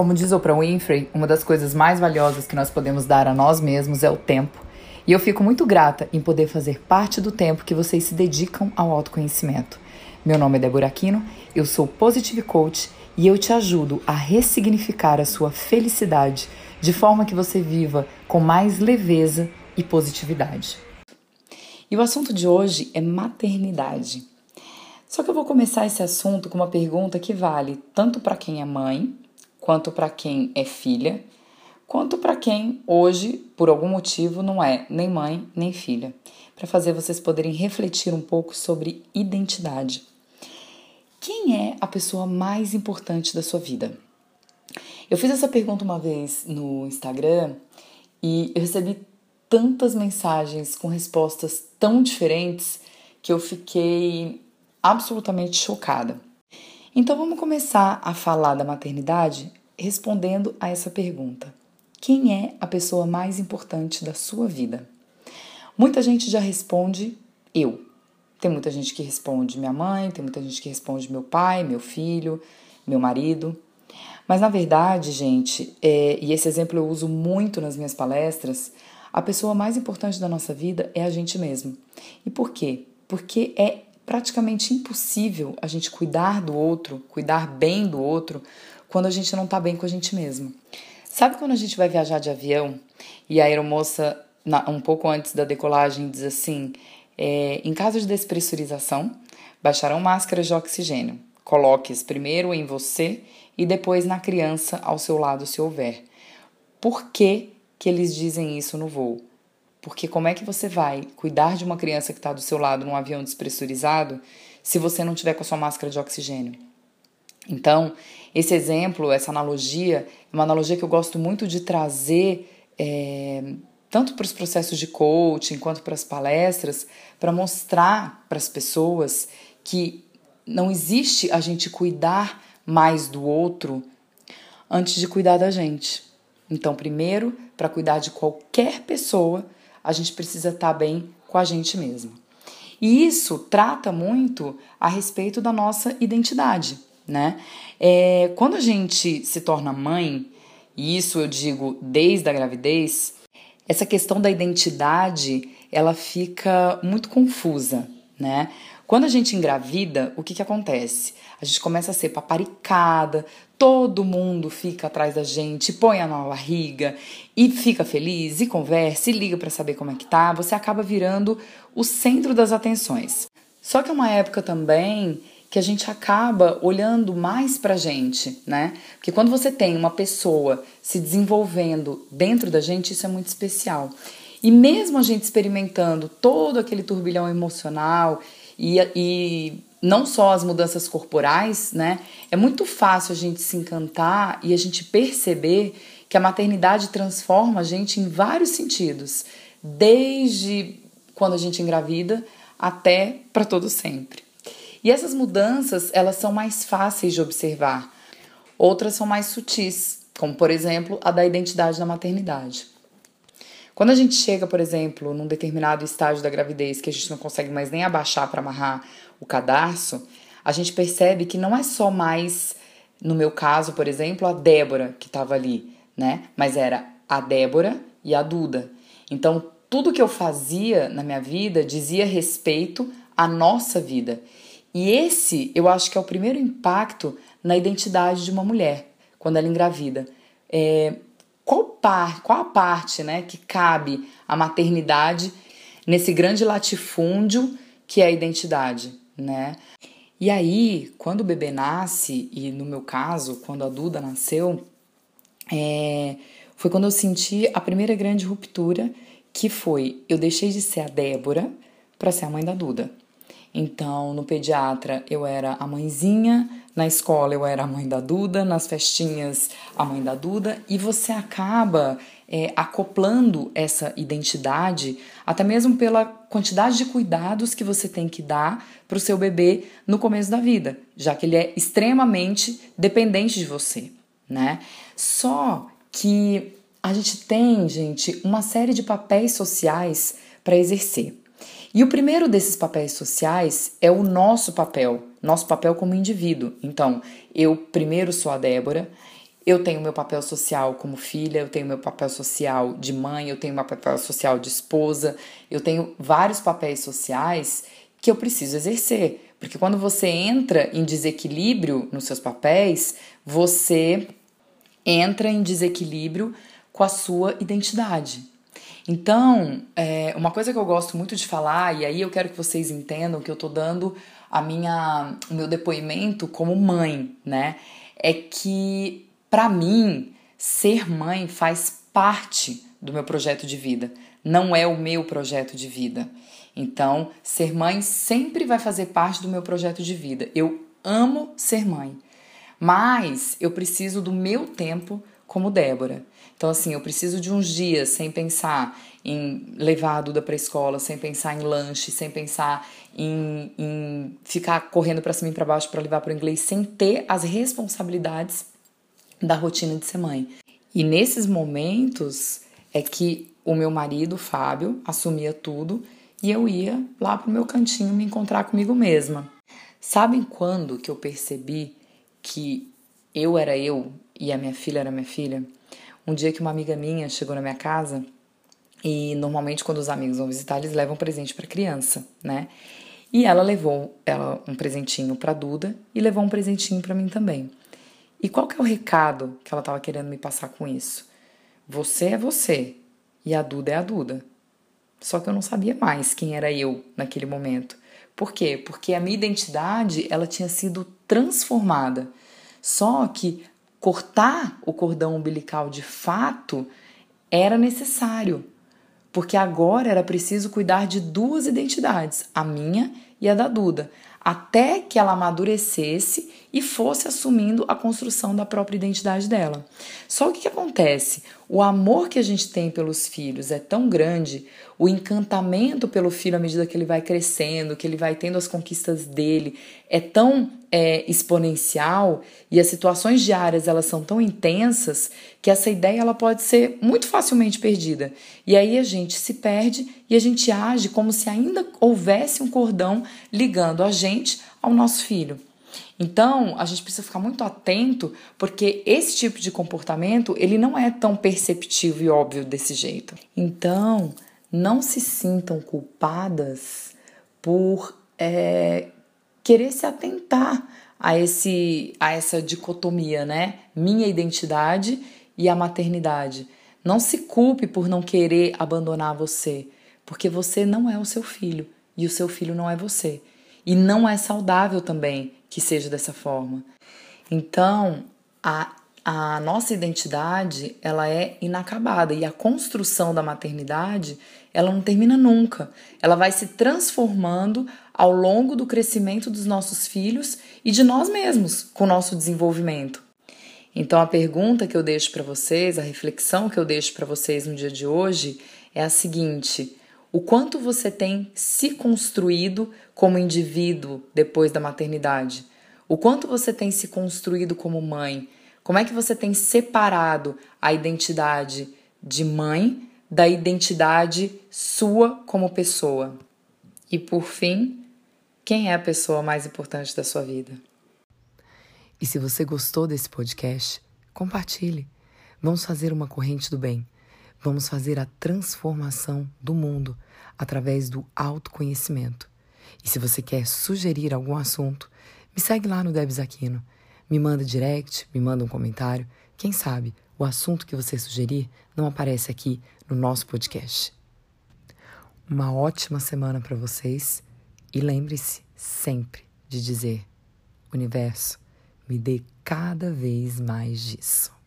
Como diz Oprah Winfrey, uma das coisas mais valiosas que nós podemos dar a nós mesmos é o tempo. E eu fico muito grata em poder fazer parte do tempo que vocês se dedicam ao autoconhecimento. Meu nome é Débora Aquino, eu sou Positive Coach e eu te ajudo a ressignificar a sua felicidade de forma que você viva com mais leveza e positividade. E o assunto de hoje é maternidade. Só que eu vou começar esse assunto com uma pergunta que vale tanto para quem é mãe quanto para quem é filha, quanto para quem hoje, por algum motivo, não é nem mãe nem filha, para fazer vocês poderem refletir um pouco sobre identidade. Quem é a pessoa mais importante da sua vida? Eu fiz essa pergunta uma vez no Instagram e eu recebi tantas mensagens com respostas tão diferentes que eu fiquei absolutamente chocada. Então vamos começar a falar da maternidade respondendo a essa pergunta: Quem é a pessoa mais importante da sua vida? Muita gente já responde eu. Tem muita gente que responde minha mãe, tem muita gente que responde meu pai, meu filho, meu marido. Mas na verdade, gente, é, e esse exemplo eu uso muito nas minhas palestras, a pessoa mais importante da nossa vida é a gente mesmo. E por quê? Porque é praticamente impossível a gente cuidar do outro, cuidar bem do outro, quando a gente não tá bem com a gente mesmo. Sabe quando a gente vai viajar de avião e a aeromoça, um pouco antes da decolagem, diz assim: é, em caso de despressurização, baixarão máscaras de oxigênio. Coloque-as primeiro em você e depois na criança ao seu lado, se houver. Por que, que eles dizem isso no voo? Porque como é que você vai cuidar de uma criança que está do seu lado num avião despressurizado se você não tiver com a sua máscara de oxigênio? Então, esse exemplo, essa analogia, é uma analogia que eu gosto muito de trazer é, tanto para os processos de coaching quanto para as palestras, para mostrar para as pessoas que não existe a gente cuidar mais do outro antes de cuidar da gente. Então, primeiro, para cuidar de qualquer pessoa, a gente precisa estar tá bem com a gente mesmo. E isso trata muito a respeito da nossa identidade né? É, quando a gente se torna mãe, e isso eu digo desde a gravidez, essa questão da identidade ela fica muito confusa, né? Quando a gente engravida, o que, que acontece? A gente começa a ser paparicada, todo mundo fica atrás da gente, põe a mão na barriga e fica feliz, e conversa, e liga para saber como é que tá. Você acaba virando o centro das atenções. Só que é uma época também que a gente acaba olhando mais pra gente, né? Porque quando você tem uma pessoa se desenvolvendo dentro da gente, isso é muito especial. E mesmo a gente experimentando todo aquele turbilhão emocional e, e não só as mudanças corporais, né? É muito fácil a gente se encantar e a gente perceber que a maternidade transforma a gente em vários sentidos, desde quando a gente engravida até para todo sempre. E essas mudanças, elas são mais fáceis de observar. Outras são mais sutis, como por exemplo, a da identidade na maternidade. Quando a gente chega, por exemplo, num determinado estágio da gravidez que a gente não consegue mais nem abaixar para amarrar o cadarço, a gente percebe que não é só mais, no meu caso, por exemplo, a Débora que estava ali, né? Mas era a Débora e a Duda. Então, tudo que eu fazia na minha vida dizia respeito à nossa vida. E esse, eu acho que é o primeiro impacto na identidade de uma mulher quando ela engravida. É, qual, par, qual a parte né, que cabe à maternidade nesse grande latifúndio que é a identidade, né? E aí, quando o bebê nasce, e no meu caso, quando a Duda nasceu, é, foi quando eu senti a primeira grande ruptura, que foi eu deixei de ser a Débora para ser a mãe da Duda. Então, no pediatra eu era a mãezinha, na escola eu era a mãe da Duda, nas festinhas a mãe da Duda, e você acaba é, acoplando essa identidade, até mesmo pela quantidade de cuidados que você tem que dar para o seu bebê no começo da vida, já que ele é extremamente dependente de você, né? Só que a gente tem, gente, uma série de papéis sociais para exercer. E o primeiro desses papéis sociais é o nosso papel, nosso papel como indivíduo. Então, eu primeiro sou a Débora Eu tenho meu papel social como filha, eu tenho meu papel social de mãe, eu tenho meu papel social de esposa, eu tenho vários papéis sociais que eu preciso exercer. Porque quando você entra em desequilíbrio nos seus papéis, você entra em desequilíbrio com a sua identidade. Então, é, uma coisa que eu gosto muito de falar, e aí eu quero que vocês entendam que eu tô dando a minha, o meu depoimento como mãe, né? É que, para mim, ser mãe faz parte do meu projeto de vida, não é o meu projeto de vida. Então, ser mãe sempre vai fazer parte do meu projeto de vida. Eu amo ser mãe, mas eu preciso do meu tempo como Débora. Então, assim, eu preciso de uns dias sem pensar em levar a Duda para a escola, sem pensar em lanche, sem pensar em, em ficar correndo para cima e para baixo para levar para o inglês, sem ter as responsabilidades da rotina de ser mãe. E nesses momentos é que o meu marido, Fábio, assumia tudo e eu ia lá pro meu cantinho me encontrar comigo mesma. Sabem quando que eu percebi que eu era eu e a minha filha era minha filha? Um dia que uma amiga minha chegou na minha casa e normalmente quando os amigos vão visitar, eles levam presente para criança, né? E ela levou ela um presentinho para Duda e levou um presentinho para mim também. E qual que é o recado que ela estava querendo me passar com isso? Você é você e a Duda é a Duda. Só que eu não sabia mais quem era eu naquele momento. Por quê? Porque a minha identidade ela tinha sido transformada. Só que cortar o cordão umbilical de fato era necessário, porque agora era preciso cuidar de duas identidades, a minha e a da Duda, até que ela amadurecesse e fosse assumindo a construção da própria identidade dela. Só o que, que acontece? O amor que a gente tem pelos filhos é tão grande, o encantamento pelo filho à medida que ele vai crescendo, que ele vai tendo as conquistas dele, é tão é, exponencial e as situações diárias elas são tão intensas que essa ideia ela pode ser muito facilmente perdida. E aí a gente se perde e a gente age como se ainda houvesse um cordão ligando a gente ao nosso filho. Então, a gente precisa ficar muito atento, porque esse tipo de comportamento, ele não é tão perceptivo e óbvio desse jeito. Então, não se sintam culpadas por é, querer se atentar a, esse, a essa dicotomia, né? Minha identidade e a maternidade. Não se culpe por não querer abandonar você, porque você não é o seu filho e o seu filho não é você. E não é saudável também que seja dessa forma. Então, a, a nossa identidade, ela é inacabada e a construção da maternidade, ela não termina nunca. Ela vai se transformando ao longo do crescimento dos nossos filhos e de nós mesmos com o nosso desenvolvimento. Então a pergunta que eu deixo para vocês, a reflexão que eu deixo para vocês no dia de hoje é a seguinte: o quanto você tem se construído como indivíduo depois da maternidade? O quanto você tem se construído como mãe? Como é que você tem separado a identidade de mãe da identidade sua como pessoa? E por fim, quem é a pessoa mais importante da sua vida? E se você gostou desse podcast, compartilhe. Vamos fazer uma corrente do bem. Vamos fazer a transformação do mundo através do autoconhecimento. E se você quer sugerir algum assunto, me segue lá no Debs Aquino. Me manda direct, me manda um comentário. Quem sabe o assunto que você sugerir não aparece aqui no nosso podcast. Uma ótima semana para vocês e lembre-se sempre de dizer: Universo, me dê cada vez mais disso.